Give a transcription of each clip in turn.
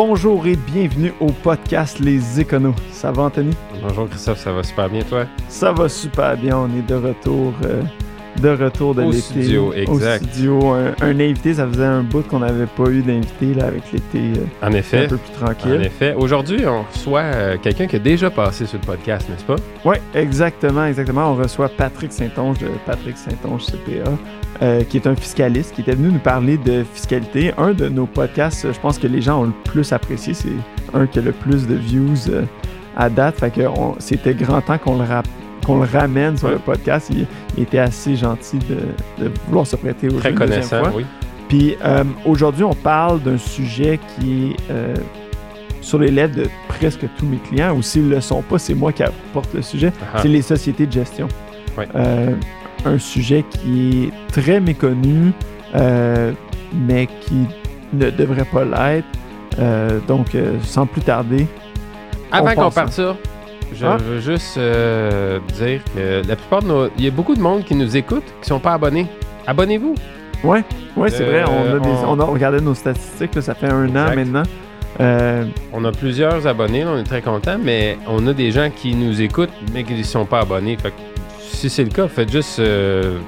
Bonjour et bienvenue au podcast Les Éconos. Ça va, Anthony? Bonjour Christophe, ça va super bien toi? Ça va super bien. On est de retour, euh, de retour de l'été. studio, exact. Au studio, un, un invité. Ça faisait un bout qu'on n'avait pas eu d'invité là avec l'été euh, En un peu plus En tranquille. effet. Aujourd'hui, on reçoit euh, quelqu'un qui a déjà passé sur le podcast, n'est-ce pas? Oui, exactement, exactement. On reçoit Patrick Saint-Onge de Patrick Saint-Onge CPA, euh, qui est un fiscaliste, qui était venu nous parler de fiscalité. Un de nos podcasts, je pense que les gens ont le plus apprécié. C'est un qui a le plus de views à date. Fait que c'était grand temps qu'on le, rap- qu'on le ramène sur Ouais. le podcast. Il, il était assez gentil de, de vouloir se prêter au Très jeu connaissant, fois. oui. Puis euh, aujourd'hui, on parle d'un sujet qui est euh, sur les lèvres de presque tous mes clients, ou s'ils ne le sont pas, c'est moi qui apporte le sujet. Ah, C'est les sociétés de gestion. Ouais. Euh, un sujet qui est très méconnu, mais qui ne devrait pas l'être. Donc, sans plus tarder, Avant on qu'on parte ça, je Ah. veux juste euh, dire que la plupart de nos... Il y a beaucoup de monde qui nous écoute qui sont pas abonnés. Abonnez-vous! ouais, ouais, c'est Euh, vrai. On a, des- on- on a regardé nos statistiques. là, ça fait un an maintenant. Euh, On a plusieurs abonnés, là, on est très contents, mais on a des gens qui nous écoutent mais qui ne sont pas abonnés. Fait que si c'est le cas, faites juste euh,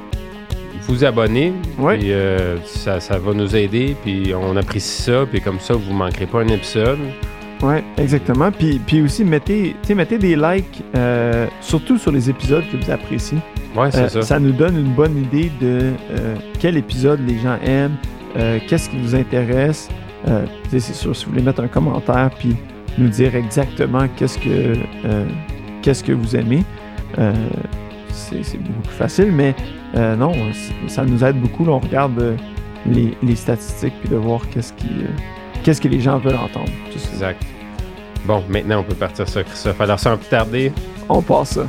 vous abonner. Ouais. Puis, euh, ça, ça va nous aider. Puis on apprécie ça. Puis comme ça, vous ne manquerez pas un épisode. Ouais, exactement. Puis, puis aussi, mettez, mettez des likes, euh, surtout sur les épisodes que vous appréciez. Ouais, c'est Euh, ça. nous donne une bonne idée de euh, quel épisode les gens aiment, qu'est-ce qui vous intéresse. C'est sûr, si vous voulez mettre un commentaire puis nous dire exactement qu'est-ce que, qu'est-ce que vous aimez, c'est beaucoup plus facile. Mais non, ça nous aide beaucoup. là. on regarde les, les statistiques puis de voir qu'est-ce qui, qu'est-ce que les gens veulent entendre? Tout ça. Exact. Bon, maintenant, on peut partir ça, Christophe. Alors, sans plus tarder, On passe ça.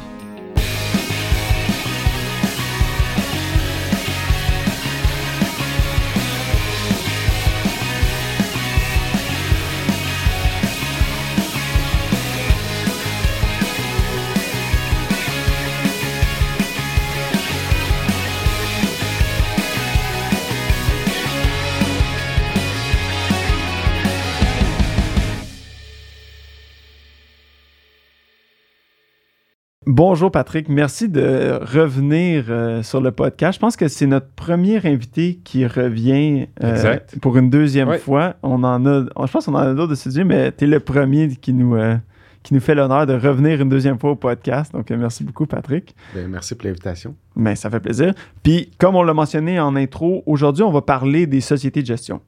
Bonjour Patrick, merci de revenir euh, sur le podcast. Je pense que c'est notre premier invité qui revient euh, Exact. pour une deuxième Ouais. fois. On en a, je pense qu'on en a d'autres de studios, mais tu es le premier qui nous, euh, qui nous fait l'honneur de revenir une deuxième fois au podcast. Donc euh, merci beaucoup Patrick. Ben, merci pour l'invitation. Mais ça fait plaisir. Puis, comme on l'a mentionné en intro, aujourd'hui, on va parler des sociétés de gestion.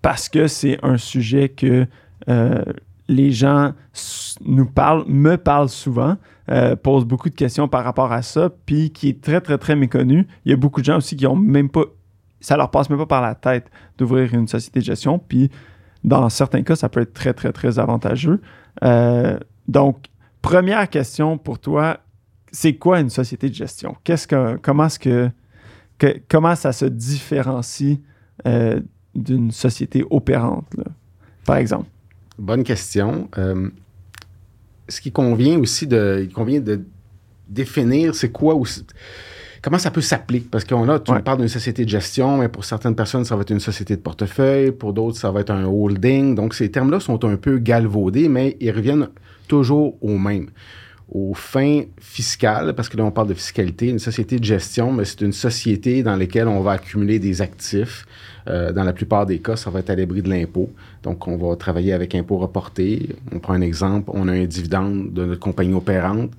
Parce que c'est un sujet que euh, les gens nous parlent, me parlent souvent, euh, posent beaucoup de questions par rapport à ça, puis qui est très, très, très méconnu. Il y a beaucoup de gens aussi qui ont même pas. Ça leur passe même pas par la tête d'ouvrir une société de gestion, puis dans certains cas, ça peut être très, très, très avantageux. Euh, donc, première question pour toi, c'est quoi une société de gestion? Qu'est-ce que, comment, est-ce que, comment ça se différencie euh, d'une société opérante, par exemple? Bonne question. Ce qui convient aussi de, il convient de définir, c'est quoi aussi, comment ça peut s'appeler. Parce qu'on a, tu Ouais. me parles d'une société de gestion, mais pour certaines personnes, ça va être une société de portefeuille, pour d'autres, ça va être un holding. Donc, ces termes-là sont un peu galvaudés, mais ils reviennent toujours au même. Aux fins fiscales, parce que là, on parle de fiscalité, une société de gestion, mais c'est une société dans laquelle on va accumuler des actifs. Euh, dans la plupart des cas, ça va être à l'abri de l'impôt. Donc, on va travailler avec impôt reporté. On prend un exemple, on a un dividende de notre compagnie opérante.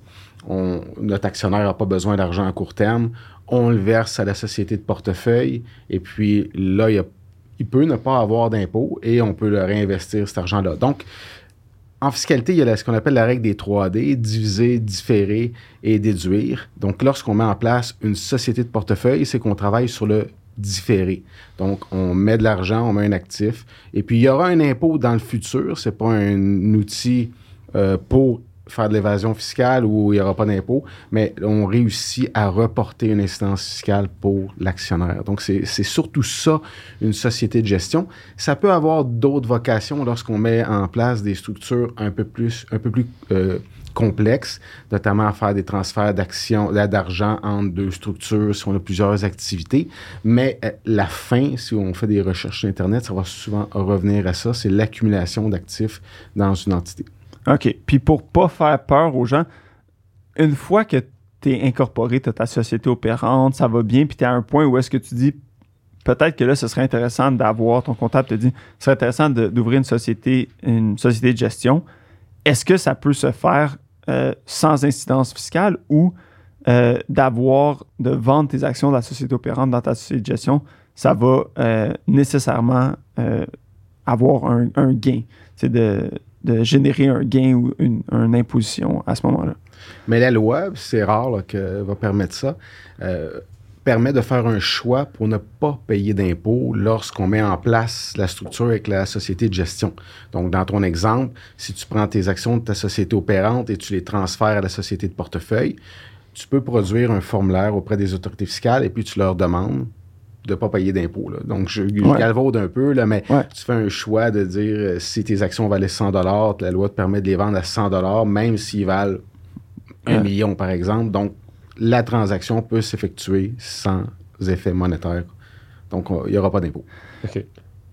On- notre actionnaire n'a pas besoin d'argent à court terme. On le verse à la société de portefeuille. Et puis là, il, il peut ne pas avoir d'impôt et on peut le réinvestir, cet argent-là. Donc, en fiscalité, il y a ce qu'on appelle la règle des 3D, diviser, différer et déduire. Donc, lorsqu'on met en place une société de portefeuille, c'est qu'on travaille sur le différé. Donc, on met de l'argent, on met un actif, et puis il y aura un impôt dans le futur. C'est pas un outil euh, pour faire de l'évasion fiscale ou il n'y aura pas d'impôt, mais on réussit à reporter une incidence fiscale pour l'actionnaire. Donc, c'est surtout ça, une société de gestion. Ça peut avoir d'autres vocations lorsqu'on met en place des structures un peu plus, un peu plus euh, complexes, notamment à faire des transferts d'actions, d'argent entre deux structures si on a plusieurs activités. Mais euh, la fin, si on fait des recherches sur Internet, ça va souvent revenir à ça, c'est l'accumulation d'actifs dans une entité. OK. Puis pour pas faire peur aux gens, une fois que tu es incorporé, tu as ta société opérante, ça va bien, puis tu es à un point où est-ce que tu dis peut-être que là, ce serait intéressant d'avoir ton comptable te dit ce serait intéressant d'ouvrir une société, une société de gestion. Est-ce que ça peut se faire euh, sans incidence fiscale ou euh, d'avoir, de vendre tes actions de la société opérante dans ta société de gestion, ça va euh, nécessairement avoir un, un gain? C'est de de générer un gain ou une, imposition à ce moment-là. Mais la loi, c'est rare qu'elle va permettre ça, euh, permet de faire un choix pour ne pas payer d'impôts lorsqu'on met en place la structure avec la société de gestion. Donc, dans ton exemple, si tu prends tes actions de ta société opérante et tu les transfères à la société de portefeuille, tu peux produire un formulaire auprès des autorités fiscales et puis tu leur demandes de ne pas payer d'impôts. Donc, je, galvaude un peu, là, mais tu fais un choix de dire euh, si tes actions valaient 100 la loi te permet de les vendre à 100 même s'ils valent un million, par exemple. Donc, la transaction peut s'effectuer sans effet monétaire. Donc, il n'y aura pas d'impôt.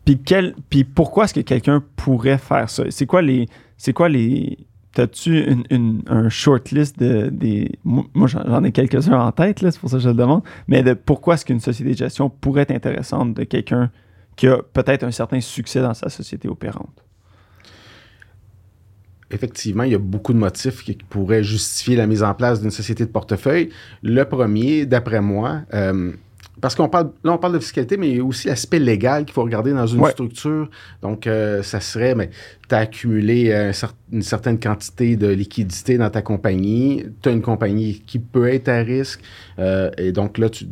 Puis, quel, puis pourquoi est-ce que quelqu'un pourrait faire ça? C'est quoi les. C'est quoi les T'as-tu une, un shortlist de des. Moi, j'en ai quelques-uns en tête, c'est pour ça que je le demande. Mais de pourquoi est-ce qu'une société de gestion pourrait être intéressante de quelqu'un qui a peut-être un certain succès dans sa société opérante? Effectivement, il y a beaucoup de motifs qui pourraient justifier la mise en place d'une société de portefeuille. Le premier, d'après moi, euh, parce qu'on parle, là, on parle de fiscalité, mais il y a aussi l'aspect légal qu'il faut regarder dans une structure. Donc, euh, ça serait, mais tu as accumulé euh, une certaine quantité de liquidité dans ta compagnie. Tu as une compagnie qui peut être à risque. Euh, et donc, là, tu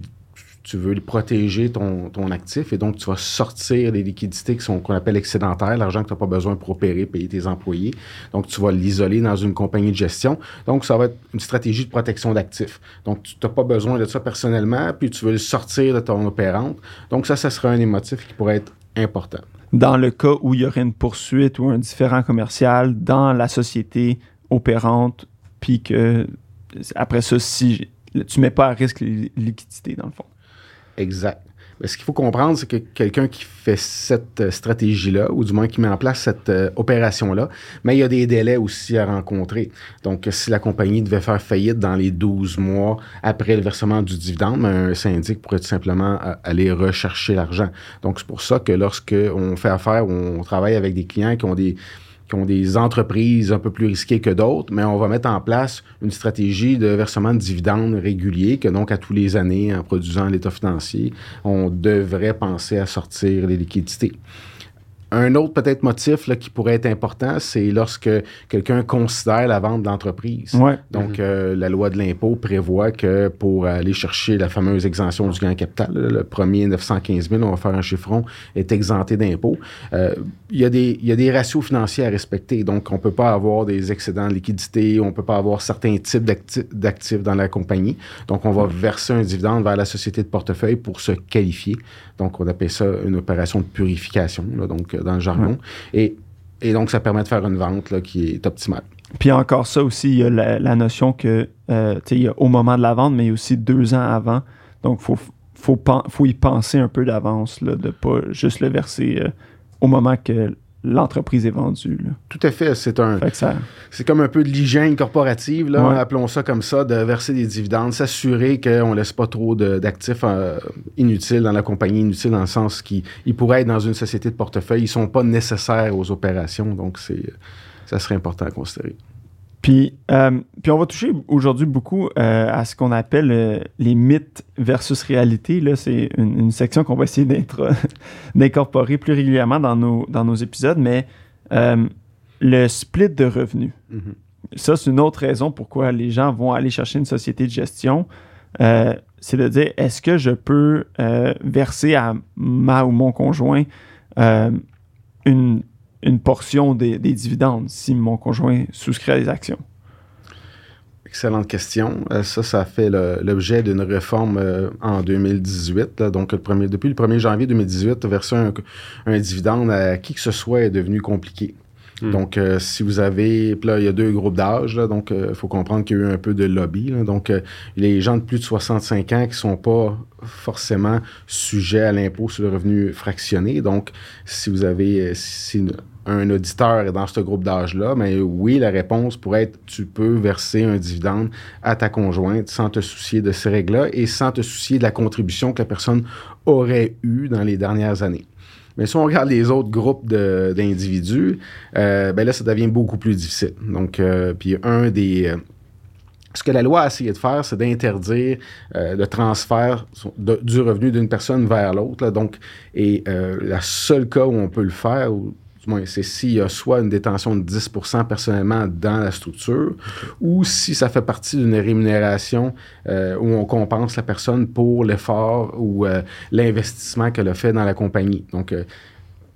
tu veux protéger ton, ton, actif et donc tu vas sortir les liquidités qui sont qu'on appelle excédentaires, l'argent que tu n'as pas besoin pour opérer, payer tes employés. Donc, tu vas l'isoler dans une compagnie de gestion. Donc, ça va être une stratégie de protection d'actifs. Donc, tu n'as pas besoin de ça personnellement, puis tu veux le sortir de ton opérante. Donc, ça, ça serait un des motifs qui pourrait être important. Dans le cas où il y aurait une poursuite ou un différent commercial dans la société opérante, puis que après ça, si tu mets pas à risque les liquidités, dans le fond. Exact. ce qu'il faut comprendre, c'est que quelqu'un qui fait cette euh, stratégie-là, ou du moins qui met en place cette euh, opération-là, mais il y a des délais aussi à rencontrer. Donc, si la compagnie devait faire faillite dans les 12 mois après le versement du dividende, un syndic pourrait tout simplement euh, aller rechercher l'argent. Donc, c'est pour ça que lorsque on fait affaire, on travaille avec des clients qui ont des qui ont des entreprises un peu plus risquées que d'autres, mais on va mettre en place une stratégie de versement de dividendes réguliers, que donc à tous les années, en produisant l'état financier, on devrait penser à sortir les liquidités. Un autre peut-être motif là, qui pourrait être important, c'est lorsque quelqu'un considère la vente d'entreprise. Donc, mhm. euh, la loi de l'impôt prévoit que pour aller chercher la fameuse exemption du gain capital, le premier 915 000, on va faire un chiffron, est exempté d'impôt. Euh, il y, a des, y a des ratios financiers à respecter. Donc, on ne peut pas avoir des excédents de liquidité, on ne peut pas avoir certains types d'actifs dans la compagnie. Donc, on va verser un dividende vers la société de portefeuille pour se qualifier. Donc, on appelle ça une opération de purification. donc, dans le jargon. Et, et, donc, ça permet de faire une vente là, qui est optimale. Puis encore ça aussi, il y a la, notion que, euh, il y a au moment de la vente, mais aussi deux ans avant. Donc, il faut, faut, faut, y penser un peu d'avance, de ne pas juste le verser euh, au moment que l'entreprise est vendue. Tout à fait. C'est un. C'est comme un peu de l'hygiène corporative, là, appelons ça comme ça, de verser des dividendes, s'assurer qu'on ne laisse pas trop d'actifs euh, inutiles dans la compagnie, inutiles dans le sens qu'ils pourraient être dans une société de portefeuille. Ils ne sont pas nécessaires aux opérations, donc c'est ça serait important à considérer. Puis, euh, puis on va toucher aujourd'hui beaucoup euh, à ce qu'on appelle euh, les mythes versus réalité. Là, c'est une, section qu'on va essayer d'incorporer plus régulièrement dans nos, dans nos épisodes, mais le split de revenus. Mm-hmm. Ça, c'est une autre raison pourquoi les gens vont aller chercher une société de gestion. c'est de dire, est-ce que je peux verser à ma ou mon conjoint une, une portion des, dividendes si mon conjoint souscrit à des actions. Excellente question. Euh, ça, ça fait l'objet d'une réforme euh, en 2018. donc, le premier, depuis le 1er janvier 2018, verser un, un, dividende à qui que ce soit est devenu compliqué. Hmm. Donc, euh, si vous avez, là, il y a deux groupes d'âge, donc il faut comprendre qu'il y a eu un peu de lobby. donc, les gens de plus de 65 ans qui sont pas forcément sujets à l'impôt sur le revenu fractionné. Donc, si vous avez, si un auditeur est dans ce groupe d'âge-là, mais oui, la réponse pourrait être tu peux verser un dividende à ta conjointe sans te soucier de ces règles-là et sans te soucier de la contribution que la personne aurait eue dans les dernières années. Mais si on regarde les autres groupes d'individus, euh, ben là, ça devient beaucoup plus difficile. Donc, euh, puis un des. Euh, ce que la loi a essayé de faire, c'est d'interdire le transfert du revenu d'une personne vers l'autre. Donc, et la seule cas où on peut le faire, c'est s'il y a soit une détention de 10% personnellement dans la structure, ou si ça fait partie d'une rémunération euh, où on compense la personne pour l'effort ou euh, l'investissement qu'elle a fait dans la compagnie. Donc, euh,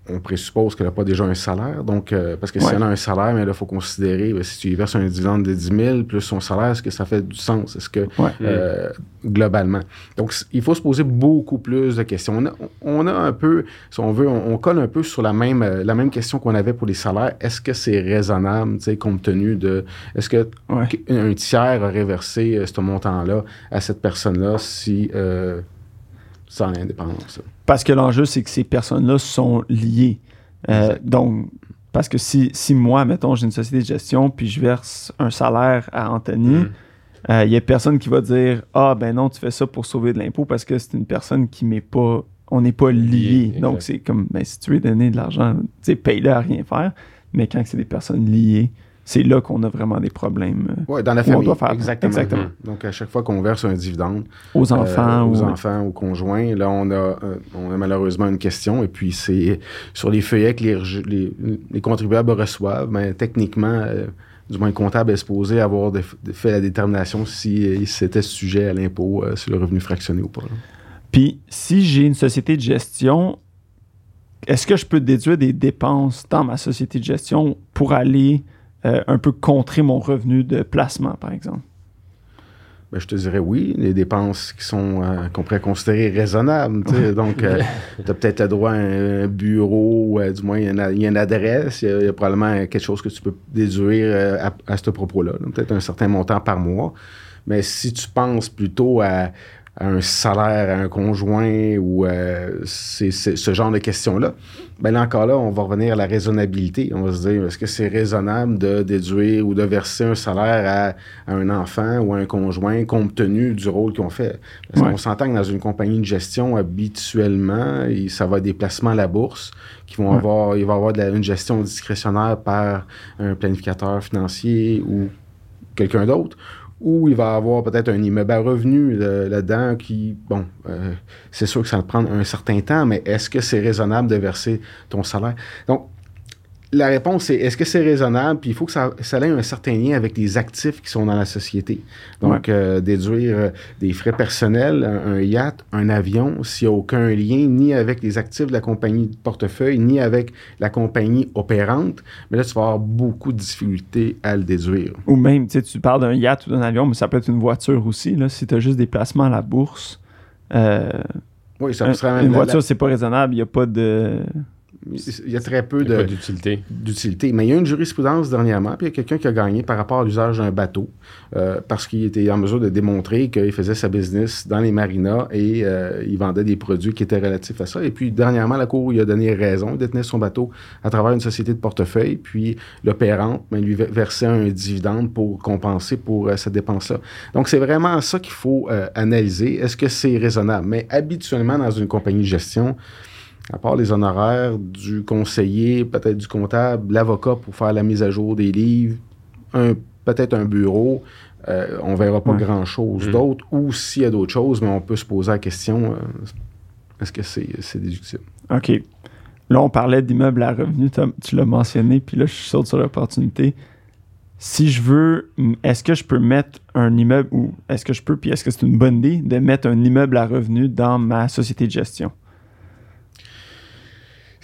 on présuppose qu'elle n'a pas déjà un salaire. Donc, euh, parce que si elle a un salaire, mais il faut considérer, ben, si tu y verses un dividende de 10 000 plus son salaire, est-ce que ça fait du sens? Est-ce que, euh, globalement? Donc, il faut se poser beaucoup plus de questions. On a, un peu, si on veut, on, colle un peu sur la même, euh, la même question qu'on avait pour les salaires. Est-ce que c'est raisonnable, tu sais, compte tenu de. Est-ce que un tiers aurait versé ce montant-là à cette personne-là si sans l'indépendance. Parce que l'enjeu, c'est que ces personnes-là sont liées. Euh, donc, parce que si, si moi, mettons, j'ai une société de gestion, puis je verse un salaire à Anthony, il mm. n'y euh, a personne qui va dire Ah, ben non, tu fais ça pour sauver de l'impôt parce que c'est une personne qui m'est pas. On n'est pas liés. Donc, c'est comme, ben, si tu veux donner de l'argent, tu sais, paye-le à rien faire. Mais quand c'est des personnes liées, c'est là qu'on a vraiment des problèmes. Euh, oui, dans la famille. On doit faire. Exactement. Donc, à chaque fois qu'on verse un dividende aux euh, enfants, aux enfants, aux conjoints, là, on a, euh, on a malheureusement une question. Et puis, c'est sur les feuillets que les, les, contribuables reçoivent, mais techniquement, du moins, le comptable est supposé avoir fait la détermination si c'était sujet à l'impôt sur le revenu fractionné ou pas. Puis, si j'ai une société de gestion, est-ce que je peux déduire des dépenses dans ma société de gestion pour aller euh, un peu contrer mon revenu de placement, par exemple? Ben, je te dirais oui, les dépenses qui sont euh, qu'on pourrait considérer raisonnables. donc, euh, tu as peut-être le droit à un, bureau, du moins, il y, a une, adresse, il y, a, probablement quelque chose que tu peux déduire à, à ce propos-là. Peut-être un certain montant par mois. Mais si tu penses plutôt à un salaire à un conjoint ou euh, c'est, ce genre de questions-là, ben là encore là, on va revenir à la raisonnabilité. On va se dire, est-ce que c'est raisonnable de déduire ou de verser un salaire à, un enfant ou à un conjoint compte tenu du rôle qu'on fait? Parce qu'on s'entend que dans une compagnie de gestion, habituellement, ça va être des placements à la bourse qui vont avoir, il va y avoir de une gestion discrétionnaire par un planificateur financier ou quelqu'un d'autre ou il va avoir peut-être un immeuble à revenu là-dedans qui, bon, euh, c'est sûr que ça va prendre un certain temps, mais est-ce que c'est raisonnable de verser ton salaire? Donc, la réponse est est-ce que c'est raisonnable? Puis il faut que ça, ça, ait un certain lien avec les actifs qui sont dans la société. Donc, euh, déduire euh, des frais personnels, un, yacht, un avion, s'il n'y a aucun lien ni avec les actifs de la compagnie de portefeuille, ni avec la compagnie opérante, mais là, tu vas avoir beaucoup de difficultés à le déduire. Ou même, tu sais, tu parles d'un yacht ou d'un avion, mais ça peut être une voiture aussi. Là, si tu as juste des placements à la bourse. Euh, oui, ça serait même Une voiture, c'est pas raisonnable. Il n'y a pas de il y a très peu d'utilité. Mais il y a une jurisprudence dernièrement, puis il y a quelqu'un qui a gagné par rapport à l'usage d'un bateau, euh, parce qu'il était en mesure de démontrer qu'il faisait sa business dans les marinas et euh, il vendait des produits qui étaient relatifs à ça. Et puis, dernièrement, la Cour lui a donné raison, il détenait son bateau à travers une société de portefeuille, puis l'opérante ben, lui versait un dividende pour compenser pour euh, cette dépense-là. Donc, c'est vraiment ça qu'il faut analyser. Est-ce que c'est raisonnable? Mais habituellement, dans une compagnie de gestion, à part les honoraires du conseiller, peut-être du comptable, l'avocat pour faire la mise à jour des livres, peut-être un bureau, euh, on verra pas grand-chose mm. d'autre. Ou s'il y a d'autres choses, mais on peut se poser la question, euh, est-ce que c'est déductible? OK. Là, on parlait d'immeubles à revenus, tu l'as mentionné, puis là, je suis sur l'opportunité. Si je veux, est-ce que je peux mettre un immeuble, ou est-ce que je peux, puis est-ce que c'est une bonne idée de mettre un immeuble à revenus dans ma société de gestion?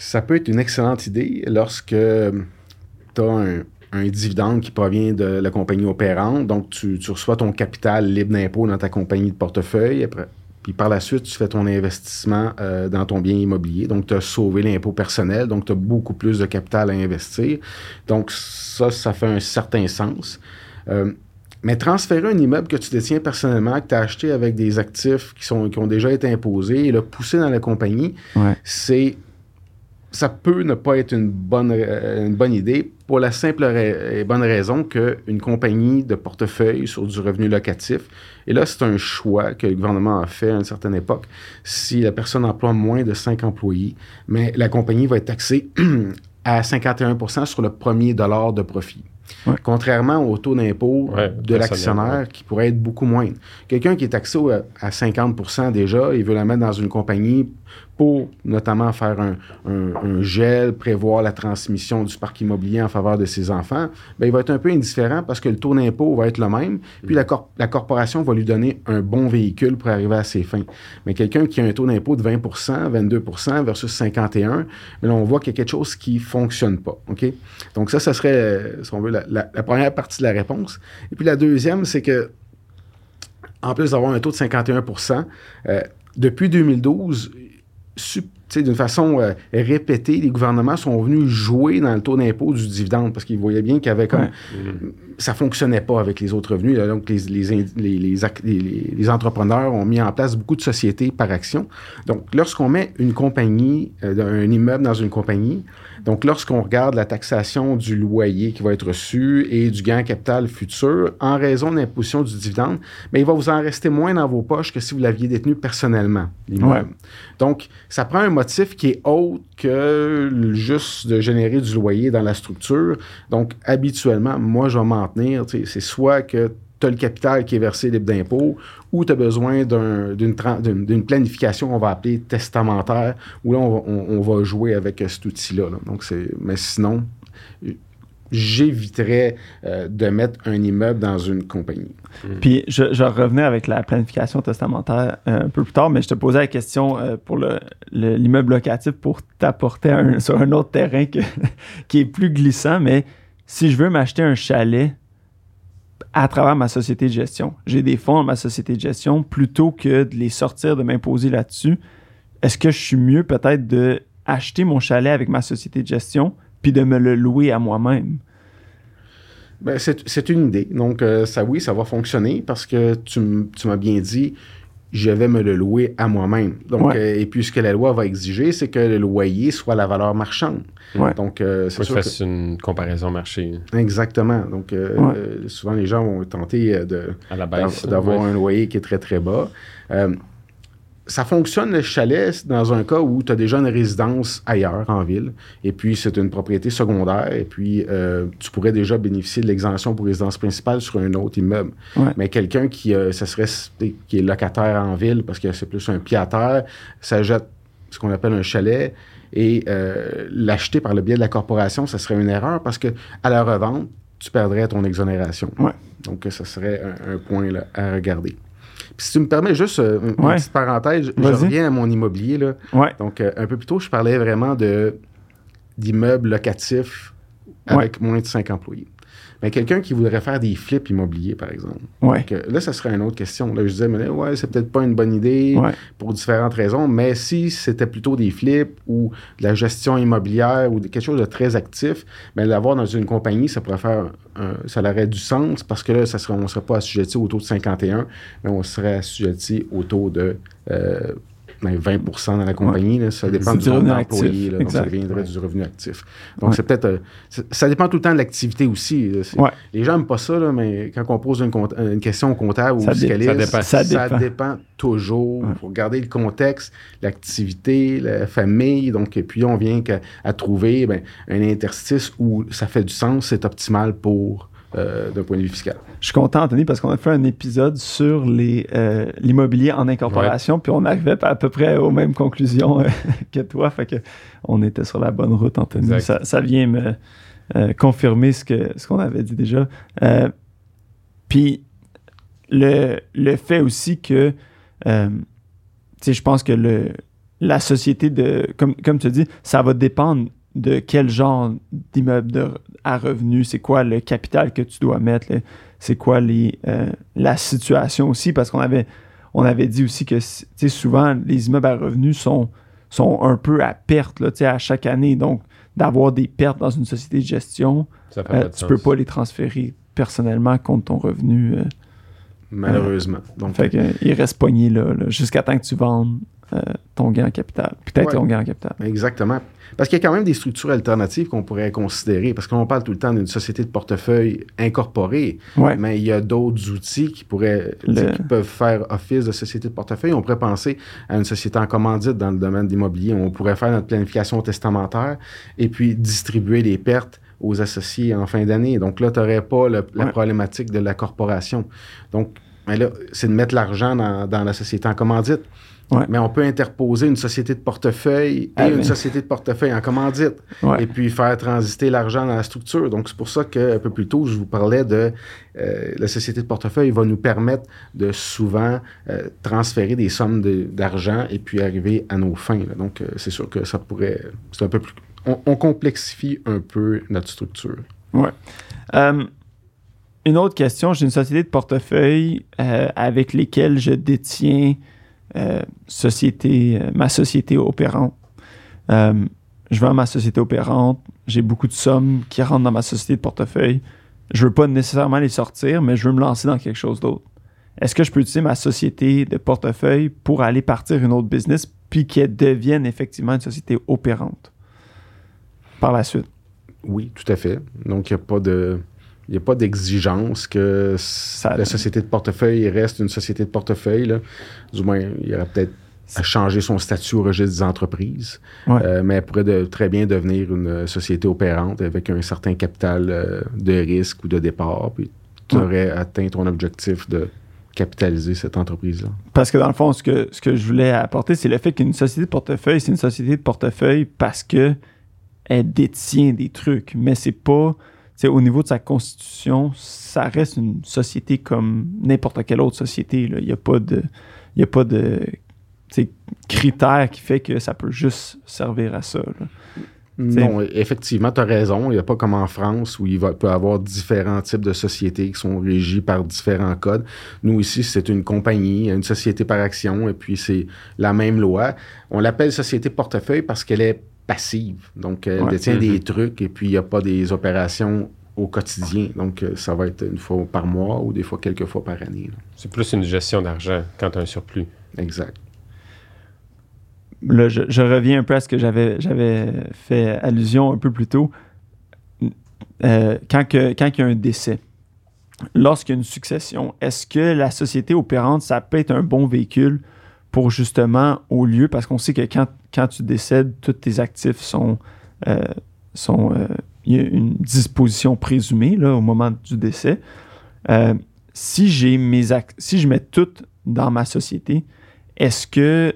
Ça peut être une excellente idée lorsque tu as un dividende qui provient de la compagnie opérante. Donc, tu, tu reçois ton capital libre d'impôt dans ta compagnie de portefeuille. Après, puis par la suite, tu fais ton investissement euh, dans ton bien immobilier. Donc, tu as sauvé l'impôt personnel. Donc, tu as beaucoup plus de capital à investir. Donc, ça, ça fait un certain sens. Euh, mais transférer un immeuble que tu détiens personnellement, que tu as acheté avec des actifs qui, sont, qui ont déjà été imposés et le pousser dans la compagnie, Ouais. c'est ça peut ne pas être une bonne, euh, une bonne idée pour la simple et bonne raison qu'une compagnie de portefeuille sur du revenu locatif, et là, c'est un choix que le gouvernement a fait à une certaine époque, si la personne emploie moins de 5 employés, mais la compagnie va être taxée à 51% sur le premier dollar de profit. Ouais. Contrairement au taux d'impôt Ouais, de l'actionnaire qui pourrait être beaucoup moindre. Quelqu'un qui est taxé à 50% déjà, il veut la mettre dans une compagnie pour notamment faire un, gel, prévoir la transmission du parc immobilier en faveur de ses enfants, ben, il va être un peu indifférent parce que le taux d'impôt va être le même, puis la, cor- la corporation va lui donner un bon véhicule pour arriver à ses fins. Mais quelqu'un qui a un taux d'impôt de 20% 22% versus 51 mais là, on voit qu'il y a quelque chose qui ne fonctionne pas. Donc, ça, ça serait, si on veut, la, première partie de la réponse. Et puis la deuxième, c'est que, en plus d'avoir un taux de 51% euh, depuis 2012, su- tu sais, d'une façon euh, répétée, les gouvernements sont venus jouer dans le taux d'impôt du dividende parce qu'ils voyaient bien qu'il y avait comme. Ça fonctionnait pas avec les autres revenus. là. donc, les- les- les entrepreneurs ont mis en place beaucoup de sociétés par action. Donc, lorsqu'on met une compagnie, euh, un immeuble dans une compagnie, donc lorsqu'on regarde la taxation du loyer qui va être reçu et du gain capital futur, en raison de l'imposition du dividende, bien, il va vous en rester moins dans vos poches que si vous l'aviez détenu personnellement. Ouais. Donc, ça prend un motif qui est autre que juste de générer du loyer dans la structure. Donc, habituellement, moi, je vais m'en tenir. C'est soit que tu as le capital qui est versé libre d'impôt ou tu as besoin d'un- d'une planification qu'on va appeler testamentaire, où là, on va, on- on va jouer avec euh, cet outil-là. là. Donc, c'est, mais sinon, j'éviterais euh, de mettre un immeuble dans une compagnie. Puis je, je revenais avec la planification testamentaire euh, un peu plus tard, mais je te posais la question euh, pour le- le- l'immeuble locatif pour t'apporter sur un autre terrain que- qui est plus glissant. Mais si je veux m'acheter un chalet à travers ma société de gestion, j'ai des fonds dans ma société de gestion, plutôt que de les sortir, de m'imposer là-dessus, est-ce que je suis mieux peut-être de mon chalet avec ma société de gestion puis de me le louer à moi-même? Ben, c'est une idée. Donc, euh, ça, oui, ça va fonctionner parce que tu m'as bien dit, je vais me le louer à moi-même. Donc, Ouais. euh, et puis, ce que la loi va exiger, c'est que le loyer soit la valeur marchande. Ouais. Donc, euh, c'est Faut que tu sûr que- fasses une comparaison marché Exactement. Donc, euh, Ouais. euh, souvent, les gens vont tenter euh, de, à la d'av- baisse. d'avoir ouais. un loyer qui est très, très bas. Ça fonctionne le chalet dans un cas où tu as déjà une résidence ailleurs en ville et puis c'est une propriété secondaire et puis euh, tu pourrais déjà bénéficier de l'exemption pour résidence principale sur un autre immeuble. Ouais. Mais quelqu'un qui, euh, ça serait, qui est locataire en ville parce que c'est plus un pied à terre, ça jette ce qu'on appelle un chalet et euh, l'acheter par le biais de la corporation, ça serait une erreur parce que à la revente, tu perdrais ton exonération. Ouais. Donc, ça serait un, un point là, à regarder. Puis, si tu me permets juste euh, une, petite parenthèse, je- reviens à mon immobilier. Là. Ouais. Donc, euh, un peu plus tôt, je parlais vraiment de, d'immeubles locatifs avec moins de 5 employés. Mais quelqu'un qui voudrait faire des flips immobiliers, par exemple. Ouais. Donc, là, ça serait une autre question. Là, je disais, mais là, ouais, c'est peut-être pas une bonne idée Ouais. pour différentes raisons, mais si c'était plutôt des flips ou de la gestion immobilière ou de- quelque chose de très actif, mais l'avoir dans une compagnie, ça pourrait faire, ça aurait du sens parce que là, ça serait, on ne serait pas assujetti au taux de 51, mais on serait assujetti au taux de euh, ben, 20% dans la compagnie. là. ça dépend du du revenu d'employés. actif, là. Donc, ça deviendrait du revenu actif. Donc, Ouais. c'est peut-être. euh, ça dépend tout le temps de l'activité aussi. là. Les gens n'aiment pas ça, là, mais quand on pose une, question au comptable Ça ou au dé- fiscaliste, ça dépend. Ça ça dépend. dépend toujours. Il faut regarder le contexte, l'activité, la famille. Donc, et puis, on vient à trouver ben, un interstice où ça fait du sens, c'est optimal pour euh, d'un point de vue fiscal. Je suis content, Anthony, parce qu'on a fait un épisode sur euh, l'immobilier en incorporation, puis on arrivait à peu près aux mêmes conclusions euh, que toi. Fait que on était sur la bonne route, Anthony. Ça, ça vient me confirmer ce, qu'on avait dit déjà. Puis le, le fait aussi que, tu sais, je pense que le, la société de, comme, comme tu dis, ça va dépendre de quel genre d'immeuble à revenu, c'est quoi le capital que tu dois mettre, c'est quoi les, euh, la situation aussi, parce qu'on avait, on avait dit aussi que souvent les immeubles à revenus sont, sont un peu à perte là, à chaque année. Donc, d'avoir des pertes dans une société de gestion, Ça euh, de tu sens. peux pas les transférer personnellement contre ton revenu. euh, malheureusement. Donc, fait que, il reste pogné là, là, jusqu'à temps que tu vendes euh, ton gain en capital. Peut-être Ouais. ton gain en capital. Exactement. Parce qu'il y a quand même des structures alternatives qu'on pourrait considérer. Parce qu'on parle tout le temps d'une société de portefeuille incorporée, Ouais. mais il y a d'autres outils qui pourraient Le- qui peuvent faire office de société de portefeuille. On pourrait penser à une société en commandite dans le domaine de l'immobilier. On pourrait faire notre planification testamentaire et puis distribuer les pertes aux associés en fin d'année. Donc là, tu n'aurais pas le- la Ouais. problématique de la corporation. Donc, mais là, c'est de mettre l'argent dans, dans la société en commandite. Ouais. Mais on peut interposer une société de portefeuille et Ah, une société de portefeuille en commandite Ouais. et puis faire transiter l'argent dans la structure. Donc, c'est pour ça qu'un peu plus tôt, je vous parlais de euh, la société de portefeuille va nous permettre de souvent euh, transférer des sommes de- d'argent et puis arriver à nos fins. là. Donc, euh, c'est sûr que ça pourrait. C'est un peu plus. On, on complexifie un peu notre structure. Euh, une autre question, j'ai une société de portefeuille avec lesquelles je détiens société, euh, ma société opérante. Euh, je vends ma société opérante, j'ai beaucoup de sommes qui rentrent dans ma société de portefeuille. Je veux pas nécessairement les sortir, mais je veux me lancer dans quelque chose d'autre. Est-ce que je peux utiliser ma société de portefeuille pour aller partir une autre business puis qu'elle devienne effectivement une société opérante par la suite? Oui, tout à fait. Donc, il n'y a pas de. Il n'y a pas d'exigence que Ça- la société de portefeuille reste une société de portefeuille. là. Du moins, il y aurait peut-être à changer son statut au registre des entreprises. Ouais. Euh, mais elle pourrait de- très bien devenir une société opérante avec un certain capital euh, de risque ou de départ. Puis tu Ouais. aurais atteint ton objectif de capitaliser cette entreprise-là. Parce que dans le fond, ce que, ce que je voulais apporter, c'est le fait qu'une société de portefeuille, c'est une société de portefeuille parce que elle détient des trucs, mais c'est pas, au niveau de sa constitution, ça reste une société comme n'importe quelle autre société. Il n'y a pas de, il critère qui fait que ça peut juste servir à ça. Non, effectivement, tu as raison. Il n'y a pas comme en France où il peut y avoir différents types de sociétés qui sont régies par différents codes. Nous, ici, c'est une compagnie, une société par action, et puis c'est la même loi. On l'appelle société portefeuille parce qu'elle est passive. Donc, elle Ouais. détient Mhm. des trucs, et puis il n'y a pas des opérations au quotidien. Donc, euh, ça va être une fois par mois ou des fois quelques fois par année. C'est plus une gestion d'argent quand tu as un surplus. Exact. Là, je, je reviens un peu à ce que j'avais, j'avais fait allusion un peu plus tôt. Euh, quand, que- quand il y a un décès, lorsqu'il y a une succession, est-ce que la société opérante, ça peut être un bon véhicule pour justement, au lieu, parce qu'on sait que quand, quand tu décèdes, tous tes actifs sont. euh, sont euh, il y a une disposition présumée là, au moment du décès. Euh, si, j'ai mes si je mets tout dans ma société, est-ce que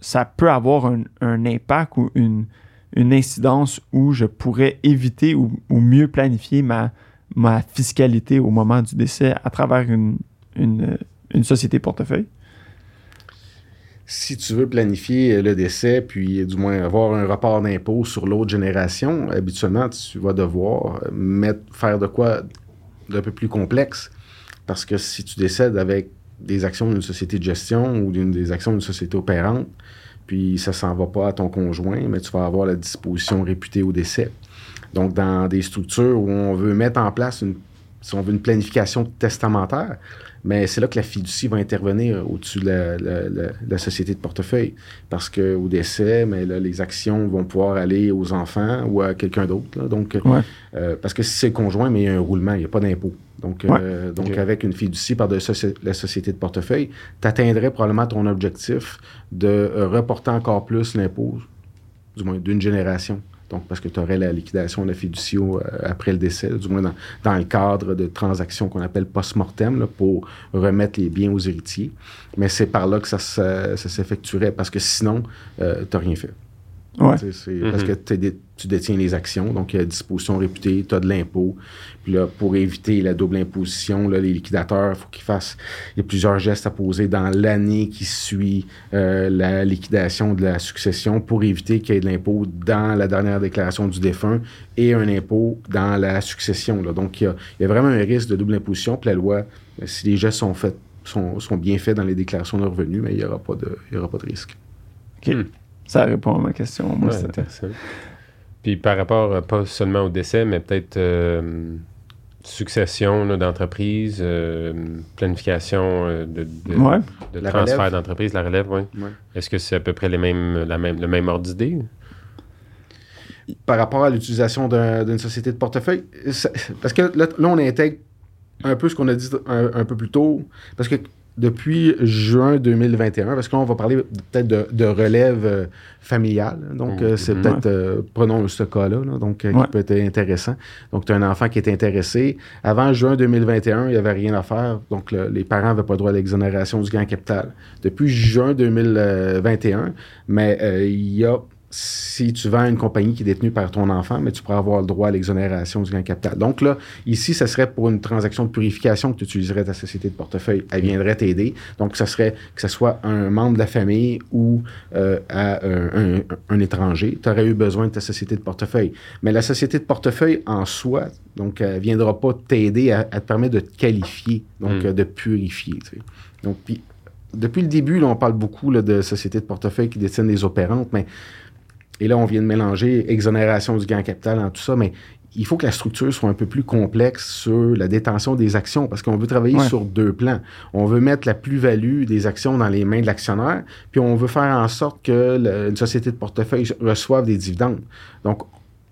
ça peut avoir un, un impact ou une, une incidence où je pourrais éviter ou, ou mieux planifier ma, ma fiscalité au moment du décès à travers une, une, une société portefeuille? Si tu veux planifier le décès, puis du moins avoir un report d'impôt sur l'autre génération, habituellement, tu vas devoir mettre, faire de quoi d'un peu plus complexe. Parce que si tu décèdes avec des actions d'une société de gestion ou d'une des actions d'une société opérante, puis ça s'en va pas à ton conjoint, mais tu vas avoir la disposition réputée au décès. Donc, dans des structures où on veut mettre en place une, si on veut une planification testamentaire, mais c'est là que la fiducie va intervenir au-dessus de la, la- la- la société de portefeuille. Parce qu'au décès, mais là, les actions vont pouvoir aller aux enfants ou à quelqu'un d'autre. Donc, Ouais. euh, parce que si c'est le conjoint, mais il y a un roulement, il n'y a pas d'impôt. Donc, euh, donc avec une fiducie par de soci- la société de portefeuille, tu atteindrais probablement ton objectif de euh, reporter encore plus l'impôt, du moins d'une génération. Donc, parce que tu aurais la liquidation de au- euh, après le décès, du moins dans, dans le cadre de transactions qu'on appelle post-mortem, pour remettre les biens aux héritiers. Mais c'est par là que ça, se- ça s'effectuerait, parce que sinon, tu n'as rien fait. Ouais. C'est Mhm. Parce que t'es dé- tu détiens les actions, donc il y a disposition réputée, tu as de l'impôt. Puis là, pour éviter la double imposition, là, les liquidateurs, il faut qu'ils fassent il y a plusieurs gestes à poser dans l'année qui suit euh, la liquidation de la succession pour éviter qu'il y ait de l'impôt dans la dernière déclaration du défunt et un impôt dans la succession. là. Donc, il y, a, il y a vraiment un risque de double imposition. Puis la loi, euh, si les gestes sont faits, sont, sont bien faits dans les déclarations de revenus, mais il n'y aura, pas de- il y aura pas de risque. OK. Hmm. Ça répond à ma question. Moi, Ouais, intéressant. Puis par rapport, euh, pas seulement au décès, mais peut-être euh, succession d'entreprise, euh, planification de, de, Ouais. de La transfert d'entreprise, la relève, oui. Ouais. Est-ce que c'est à peu près les mêmes, la même, le même ordre d'idée? par rapport à l'utilisation d'un- d'une société de portefeuille, parce que là, là, on intègre un peu ce qu'on a dit un, un peu plus tôt, parce que depuis juin 2021, parce que là, on va parler peut-être de, de relève euh, familiale, donc Mhm. euh, c'est peut-être, euh, prenons ce cas-là, là, donc Ouais. qui peut être intéressant. Donc, tu as un enfant qui est intéressé. Avant juin 2021, il n'y avait rien à faire, donc le- les parents n'avaient pas droit à l'exonération du gain capital. Depuis juin 2021, mais il y a si tu vends une compagnie qui est détenue par ton enfant, mais tu pourras avoir le droit à l'exonération du gain capital. Donc là, ici, ça serait pour une transaction de purification que tu utiliserais ta société de portefeuille. Elle viendrait t'aider. Donc, ça serait que ce soit un membre de la famille ou euh, à, euh, un, un étranger. Tu aurais eu besoin de ta société de portefeuille. Mais la société de portefeuille en soi, donc, elle ne viendra pas t'aider à, à te permettre de te qualifier, donc Mm. euh, de purifier. tu sais. Donc, puis, depuis le début, là, on parle beaucoup là, de sociétés de portefeuille qui détiennent des opérantes, mais et là, on vient de mélanger exonération du gain capital en tout ça, mais il faut que la structure soit un peu plus complexe sur la détention des actions parce qu'on veut travailler Ouais. sur deux plans. On veut mettre la plus-value des actions dans les mains de l'actionnaire, puis on veut faire en sorte que le- une société de portefeuille reçoive des dividendes. Donc,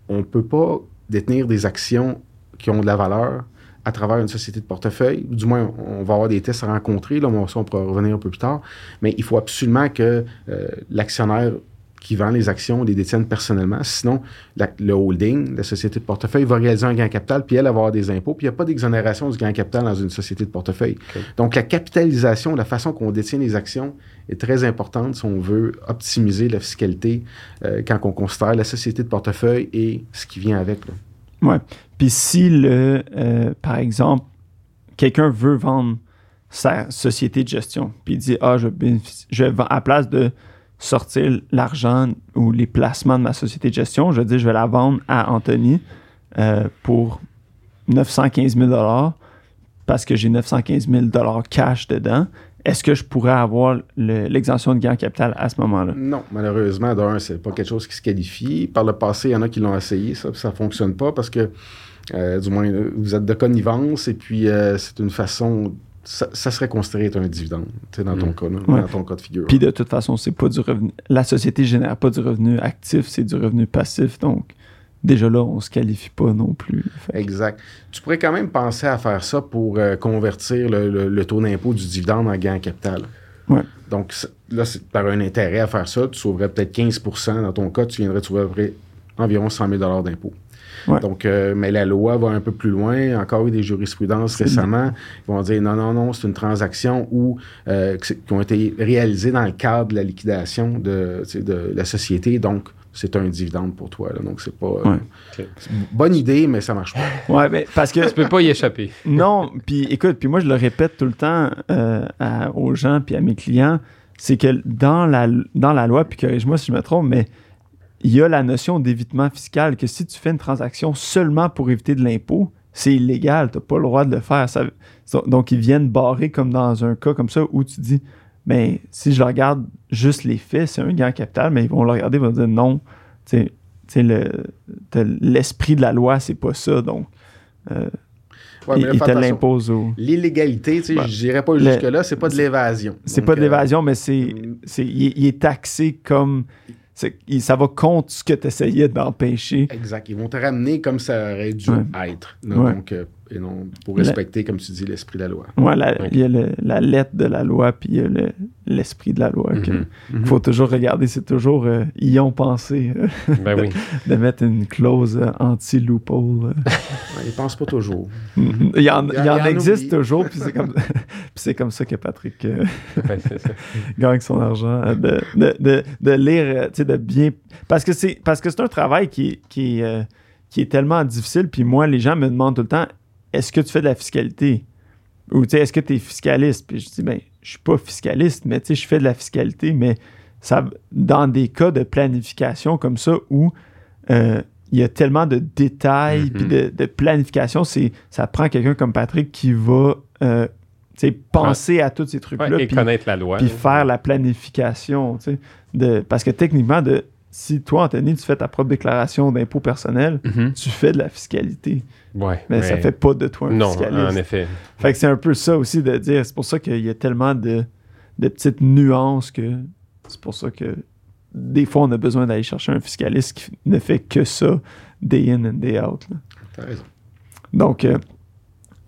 on ne peut pas détenir des actions qui ont de la valeur à travers une société de portefeuille. Du moins, on va avoir des tests à rencontrer. Là, mais ça, on pourra revenir un peu plus tard. Mais il faut absolument que euh, l'actionnaire qui vend les actions les détienne personnellement. Sinon, la- le holding, la société de portefeuille, va réaliser un gain capital, puis elle va avoir des impôts, puis il n'y a pas d'exonération du gain capital dans une société de portefeuille. Donc, la capitalisation, la façon qu'on détient les actions est très importante si on veut optimiser la fiscalité euh, quand on considère la société de portefeuille et ce qui vient avec. là. Puis si, le, euh, par exemple, quelqu'un veut vendre sa société de gestion, puis il dit, ah, je, je vais, à la place de sortir l'argent ou les placements de ma société de gestion, je dis, je vais la vendre à Anthony euh, pour 915 000 parce que j'ai 915 000 cash dedans. Est-ce que je pourrais avoir le- l'exemption de gain en capital à ce moment-là? Non, malheureusement, d'un, c'est pas quelque chose qui se qualifie. Par le passé, il y en a qui l'ont essayé, ça, ça fonctionne pas parce que, euh, du moins, vous êtes de connivence et puis euh, c'est une façon. Ça, ça serait considéré être un dividende, tu sais, dans ton Mm. cas, là, Ouais. dans ton cas de figure. Puis de toute façon, c'est pas du revenu. La société génère pas du revenu actif, c'est du revenu passif. Donc, déjà là, on se qualifie pas non plus. Fait Exact. Tu pourrais quand même penser à faire ça pour euh, convertir le, le- le taux d'impôt du dividende en gain en capital. Ouais. Donc là, c'est par un intérêt à faire ça. Tu sauverais peut-être 15% Dans ton cas, tu viendrais trouver à peu près environ 100 000 d'impôt. Ouais. Donc, euh, mais la loi va un peu plus loin. Encore eu des jurisprudences récemment. Ils vont dire non, non, non, c'est une transaction où, euh, qui ont été réalisées dans le cadre de la liquidation de, la société. Donc, c'est un dividende pour toi. là. Donc, c'est pas. euh, Ouais. Bonne idée, mais ça marche pas. Ouais, mais parce que Tu peux pas y échapper. non, puis écoute, puis moi je le répète tout le temps euh, à- aux gens puis à mes clients, c'est que dans la, dans la loi, puis corrige-moi si je me trompe, mais il y a la notion d'évitement fiscal que si tu fais une transaction seulement pour éviter de l'impôt, c'est illégal, tu n'as pas le droit de le faire. Ça- donc ils viennent barrer comme dans un cas comme ça où tu dis, mais si je regarde juste les faits, c'est un gain capital, mais ils vont le regarder, ils vont dire non, tu sais, l'esprit de la loi, c'est pas ça, donc euh, Ouais, mais il, là, il fais te l'impose au... L'illégalité, tu sais, Ben, je dirais pas jusque-là, c'est pas de l'évasion. C'est pas de euh, l'évasion, mais c'est, il, est- il est taxé comme. Ça va contre ce que tu essayais d'empêcher. Exact. Ils vont te ramener comme ça aurait dû Ouais. être. là. Ouais. Donc, euh, et non pour La- respecter, comme tu dis, l'esprit de la loi. Ok. il y a le- la lettre de la loi, puis il y a le- l'esprit de la loi. que- Mhm. Mhm. faut toujours regarder, c'est toujours, euh, y ont pensé euh, Ben oui. de mettre une clause euh, anti-loophole. euh. Ils pensent pas toujours. il y en, Il y en- il y en il y en existe oublie. toujours, puis c'est comme, puis c'est comme ça que Patrick euh, Ouais, c'est ça. gagne son argent, de, de, de, lire, tu sais, de bien... Parce que c'est parce que c'est un travail qui, est- qui, est, euh, qui est tellement difficile, puis moi, les gens me demandent tout le temps, est-ce que tu fais de la fiscalité? Ou, tu sais, est-ce que tu es fiscaliste? Puis je dis, ben, je suis pas fiscaliste, mais tu sais, je fais de la fiscalité, mais ça, dans des cas de planification comme ça où euh, il y a tellement de détails puis de, de planification, c'est, ça prend quelqu'un comme Patrick qui va euh, penser à tous ces trucs-là. Ouais, et puis- connaître la loi. puis faire la planification, tu sais, de, parce que techniquement, de, si toi, Anthony, tu fais ta propre déclaration d'impôt personnel, Mhm. tu fais de la fiscalité, Ouais, mais ça ouais. fait pas de toi un Non, fiscaliste. en effet. Fait que c'est un peu ça aussi de dire, c'est pour ça qu'il y a tellement de, de petites nuances que c'est pour ça que des fois, on a besoin d'aller chercher un fiscaliste qui ne fait que ça day in and day out. T'as raison. Donc, euh,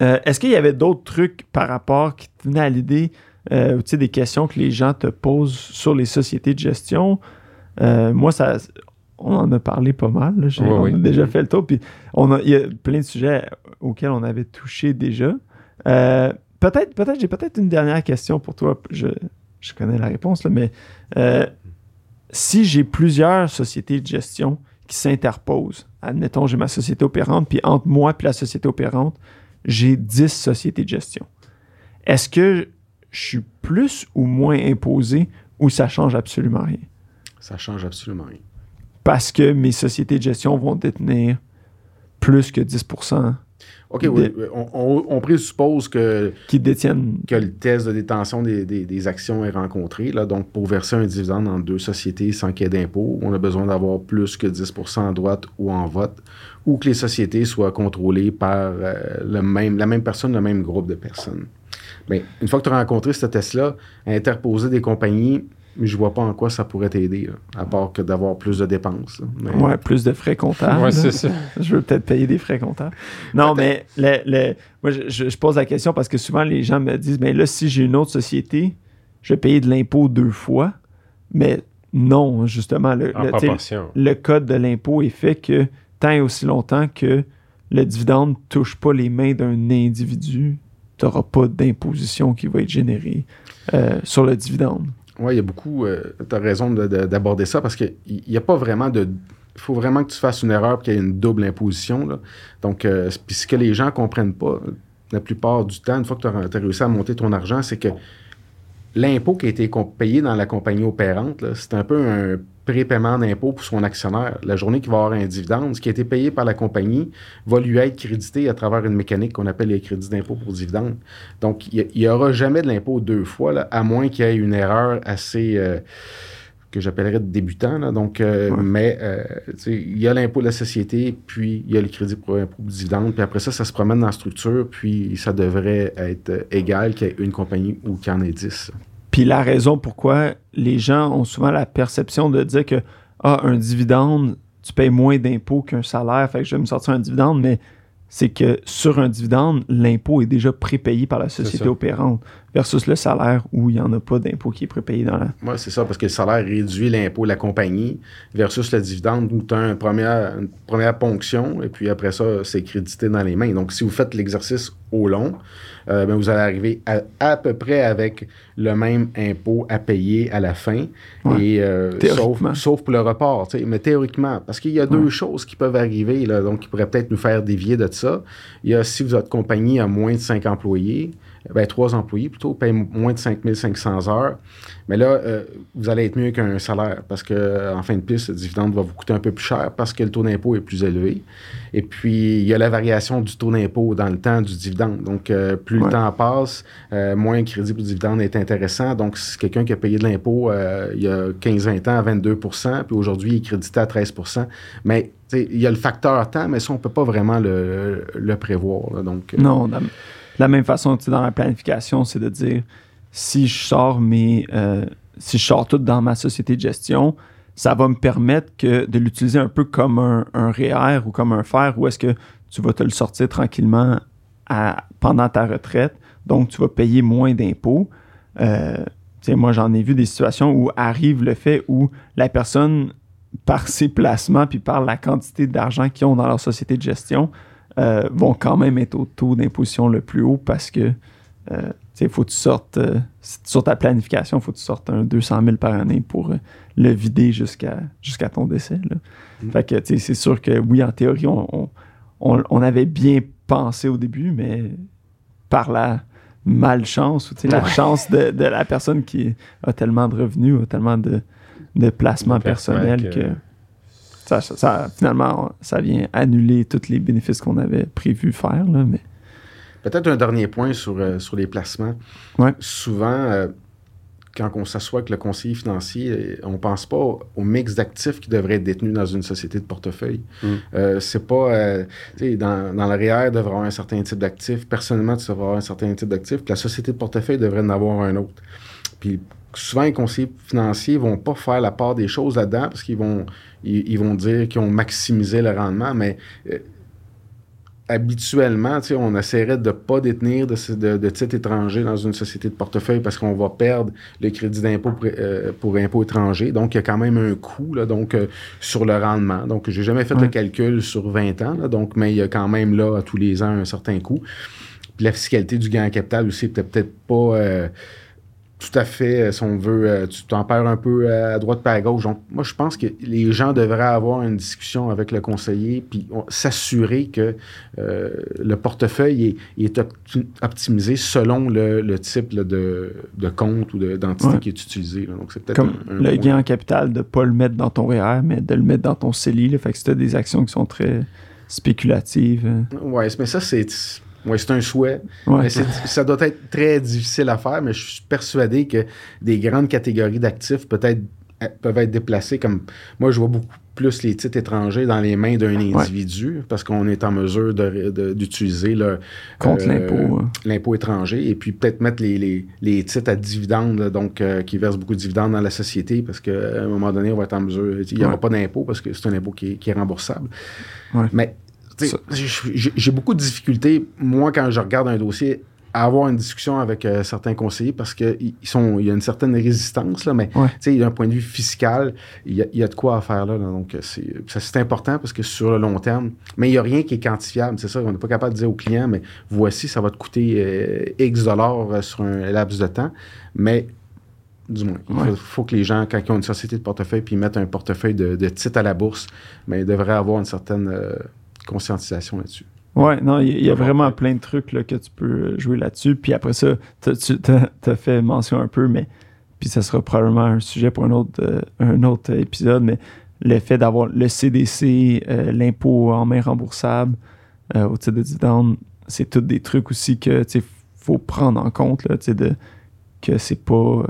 euh, est-ce qu'il y avait d'autres trucs par rapport qui te venaient à l'idée, euh, des questions que les gens te posent sur les sociétés de gestion? Euh, moi, ça, on en a parlé pas mal. là. J'ai- Ouais, on oui. a déjà fait le tour. Puis on a, il y a plein de sujets auxquels on avait touché déjà. Euh, peut-être, peut-être, j'ai peut-être une dernière question pour toi. Je, je connais la réponse, là, mais euh, si j'ai plusieurs sociétés de gestion qui s'interposent, admettons, j'ai ma société opérante, puis entre moi et la société opérante, j'ai 10 sociétés de gestion. Est-ce que je suis plus ou moins imposé ou ça change absolument rien? Ça change absolument rien. Parce que mes sociétés de gestion vont détenir plus que 10% OK, oui, on, on- on présuppose que, qui détiennent. que le test de détention des, des- des actions est rencontré. Là, donc, pour verser un dividende en deux sociétés sans qu'il y ait d'impôt, on a besoin d'avoir plus que 10% en droite ou en vote, ou que les sociétés soient contrôlées par euh, le même, la même personne, le même groupe de personnes. Mais une fois que tu as rencontré ce test-là, interposer des compagnies, je vois pas en quoi ça pourrait t'aider, à part que d'avoir plus de dépenses. Mais- Ouais, plus de frais comptables. Ouais, c'est ça. Je veux peut-être payer des frais comptables. Non, mais le, le- moi, je, pose la question parce que souvent, les gens me disent, mais là, si j'ai une autre société, je vais payer de l'impôt deux fois. Mais non, justement, le, En le- le code de l'impôt est fait que tant et aussi longtemps que le dividende ne touche pas les mains d'un individu, tu n'auras pas d'imposition qui va être générée euh, sur le dividende. Oui, il y a beaucoup. tu as raison de- de- d'aborder ça parce qu'il n'y a pas vraiment de. Il faut vraiment que tu fasses une erreur et qu'il y ait une double imposition. là. Donc, euh, puis ce que les gens ne comprennent pas, la plupart du temps, une fois que tu as, réussi à monter ton argent, c'est que l'impôt qui a été payé dans la compagnie opérante, c'est un peu un prépaiement d'impôt pour son actionnaire. La journée qu'il va avoir un dividende, ce qui a été payé par la compagnie va lui être crédité à travers une mécanique qu'on appelle les crédits d'impôt pour dividende. Donc, il n'y aura jamais de l'impôt deux fois, là, à moins qu'il y ait une erreur assez... euh, que j'appellerais de débutant. Là. Donc, euh, Ouais. mais euh, il y a l'impôt de la société, puis il y a le crédit pour impôt pour dividende, puis après ça, ça se promène dans la structure, puis ça devrait être égal qu'il y ait une compagnie ou qu'il y en ait dix. Puis la raison pourquoi les gens ont souvent la perception de dire que ah, un dividende, tu payes moins d'impôts qu'un salaire, fait que je vais me sortir un dividende, mais c'est que sur un dividende, l'impôt est déjà prépayé par la société opérante versus le salaire où il n'y en a pas d'impôt qui est prépayé dans la. Moi, c'est ça, parce que le salaire réduit l'impôt de la compagnie versus le dividende où tu as une première, une première ponction et puis après ça, c'est crédité dans les mains. Donc, si vous faites l'exercice au long, euh, ben, vous allez arriver à, à peu près avec le même impôt à payer à la fin. Ouais. Et, euh, sauf, sauf pour le report. tu sais. Mais théoriquement, parce qu'il y a deux choses qui peuvent arriver, là, donc qui pourraient peut-être nous faire dévier de ça. Il y a si votre compagnie a moins de 5 employés, ben, trois employés plutôt, payent moins de 5500 heures. Mais là, euh, vous allez être mieux qu'un salaire parce que euh, en fin de piste, le dividende va vous coûter un peu plus cher parce que le taux d'impôt est plus élevé. Et puis, il y a la variation du taux d'impôt dans le temps du dividende. Donc, euh, plus Ouais. le temps passe, euh, moins le crédit pour dividende est intéressant. Donc, si quelqu'un qui a payé de l'impôt il y a 15-20 ans à 22% puis aujourd'hui, il est crédité à 13 Mais il y a le facteur temps, mais ça, on ne peut pas vraiment le, le prévoir. là. Donc, Non, la même façon, tu sais, dans la planification, c'est de dire si je sors mes. euh, si je sors tout dans ma société de gestion, ça va me permettre que, de l'utiliser un peu comme un, un REER ou comme un fer, où est-ce que tu vas te le sortir tranquillement pendant ta retraite, donc tu vas payer moins d'impôts. Euh, moi, j'en ai vu des situations où arrive le fait où la personne, par ses placements puis par la quantité d'argent qu'ils ont dans leur société de gestion, euh, vont quand même être au taux d'imposition le plus haut parce que euh, il faut que tu sortes euh, sur ta planification, il faut que tu sortes un 200 000 par année pour euh, le vider jusqu'à jusqu'à ton décès. là. Mm. Fait que c'est sûr que oui, en théorie, on, on- on- on avait bien pensé au début, mais par la malchance ou la chance de, de la personne qui a tellement de revenus, a tellement de, de placements De placements personnels que- que, ça, ça- ça- finalement, ça vient annuler tous les bénéfices qu'on avait prévu faire. Là, mais Peut-être un dernier point sur, euh, sur les placements. Ouais. Souvent, euh, quand on s'assoit avec le conseiller financier, euh, on pense pas au, au mix d'actifs qui devrait être détenu dans une société de portefeuille. Mm. Euh, c'est pas, euh, dans, dans le REER, il devrait avoir un certain type d'actifs. Personnellement, tu devrais avoir un certain type d'actifs. Puis la société de portefeuille devrait en avoir un autre. Puis souvent, les conseillers financiers vont pas faire la part des choses là-dedans parce qu'ils vont, ils, ils vont dire qu'ils ont maximisé le rendement, mais euh, habituellement, on essaierait de ne pas détenir de, ce- de, de titres étrangers dans une société de portefeuille parce qu'on va perdre le crédit d'impôt pour, euh, pour impôt étranger. Donc, il y a quand même un coût là, donc, euh, sur le rendement. Donc, j'ai jamais fait Ouais. le calcul sur 20 ans, là, donc, mais il y a quand même là, à tous les ans, un certain coût. Puis la fiscalité du gain en capital aussi, peut-être peut-être pas euh, tout à fait, euh, si on veut, euh, tu t'en perds un peu euh, à droite pas à gauche. Donc, moi, je pense que les gens devraient avoir une discussion avec le conseiller puis s'assurer que euh, le portefeuille est, est opti- optimisé selon le, le type là, de, de compte ou de- d'entité Ouais. qui est utilisé. là. Donc, c'est peut-être comme un, un le gain en capital, de ne pas le mettre dans ton REER, mais de le mettre dans ton CELI. Là, fait que c'était des actions qui sont très spéculatives. Ouais, mais ça, c'est. Ouais, c'est un souhait. Ouais. Mais c'est- ça doit être très difficile à faire, mais je suis persuadé que des grandes catégories d'actifs peut-être euh, peuvent être déplacés comme moi je vois beaucoup plus les titres étrangers dans les mains d'un individu parce qu'on est en mesure d'utiliser le Contre euh, l'impôt. l'impôt étranger et puis peut-être mettre les, les, les titres à dividendes donc euh, qui versent beaucoup de dividendes dans la société parce qu'à un moment donné on va être en mesure il n'y aura Ouais. pas d'impôt parce que c'est un impôt qui est, qui est remboursable Ouais. mais j'ai- beaucoup de difficultés, moi, quand je regarde un dossier, à avoir une discussion avec euh, certains conseillers parce qu'il y a une certaine résistance, là, mais Ouais. d'un point de vue fiscal, il y, y a de quoi à faire là. là. donc, euh, c'est important parce que sur le long terme, mais il n'y a rien qui est quantifiable. C'est ça, on n'est pas capable de dire au client, mais voici, ça va te coûter euh, X dollars sur un laps de temps. Mais du moins, il Ouais. faut, faut que les gens, quand ils ont une société de portefeuille puis ils mettent un portefeuille de, de titres à la bourse, mais ils devraient avoir une certaine euh, conscientisation là-dessus. Ouais, non, il y, a vraiment plein de trucs là, que tu peux euh, jouer là-dessus. Puis après ça, tu as, fait mention un peu, mais puis ça sera probablement un sujet pour un autre, euh, un autre épisode, mais le fait d'avoir le CDC, euh, l'impôt en main remboursable euh, au titre de dividende, c'est tous des trucs aussi que tu faut prendre en compte, là, de, que c'est pas...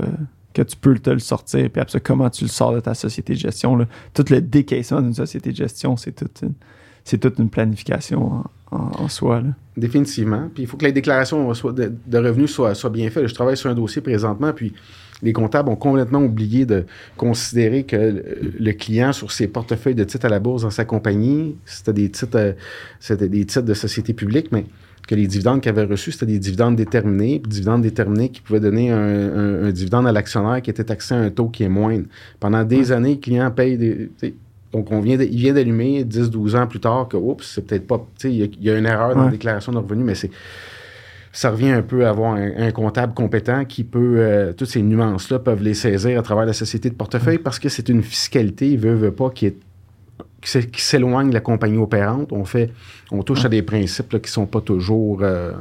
que tu peux te le sortir, puis après ça, comment tu le sors de ta société de gestion. Là? Tout le décaissement d'une société de gestion, c'est toute une, c'est toute une planification en, en- en soi. Là. Définitivement. Puis il faut que la déclaration soit- de, de revenus soit bien faite. Je travaille sur un dossier présentement, puis les comptables ont complètement oublié de considérer que le, client, sur ses portefeuilles de titres à la bourse dans sa compagnie, c'était des titres, euh, c'était des titres de société publique, mais que les dividendes qu'il avait reçus, c'était des dividendes déterminés, puis dividendes déterminés qui pouvaient donner un, un- un dividende à l'actionnaire qui était taxé à un taux qui est moindre. Pendant des années, le client paye des. Donc, on vient de- il vient d'allumer 10-12 ans plus tard que, oups, c'est peut-être pas. tu sais, Il y, a- il y a une erreur dans la déclaration de revenus, mais c'est. Ça revient un peu à avoir un, un comptable compétent qui peut. euh, toutes ces nuances-là peuvent les saisir à travers la société de portefeuille parce que c'est une fiscalité, il veut, veut pas, qui est s'éloigne de la compagnie opérante. On fait, on touche à des principes là, qui sont pas toujours, euh,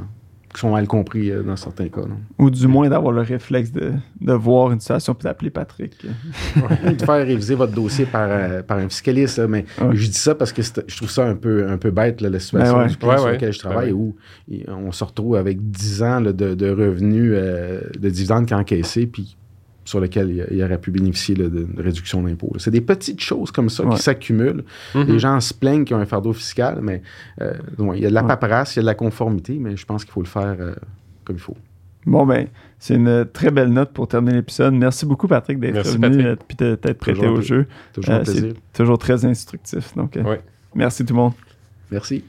qui sont mal compris euh, dans certains cas. non. Ou du moins d'avoir le réflexe de, de voir une situation puis d'appeler Patrick. de faire réviser votre dossier par, euh, par un fiscaliste. là, mais Ouais. je dis ça parce que je trouve ça un peu, un peu bête, là, la situation Ben ouais. du client Ouais, sur ouais. lequel je travaille, Ben où il- on se retrouve avec 10 ans là, de, de revenus euh, de dividendes qui encaissés, puis sur lesquels il, il aurait pu bénéficier là, d'une réduction d'impôt. là. C'est des petites choses comme ça Ouais. qui s'accumulent. Mhm. Les gens se plaignent qu'ils ont un fardeau fiscal, mais euh, ouais, il y a de la Ouais. paperasse, il y a de la conformité, mais je pense qu'il faut le faire euh, comme il faut. Bon, ben, c'est une très belle note pour terminer l'épisode. Merci beaucoup, Patrick, d'être venu et puis de t'être prêté au jeu. Toujours Euh, un plaisir. c'est toujours très instructif. Donc, euh, Ouais. merci tout le monde. Merci.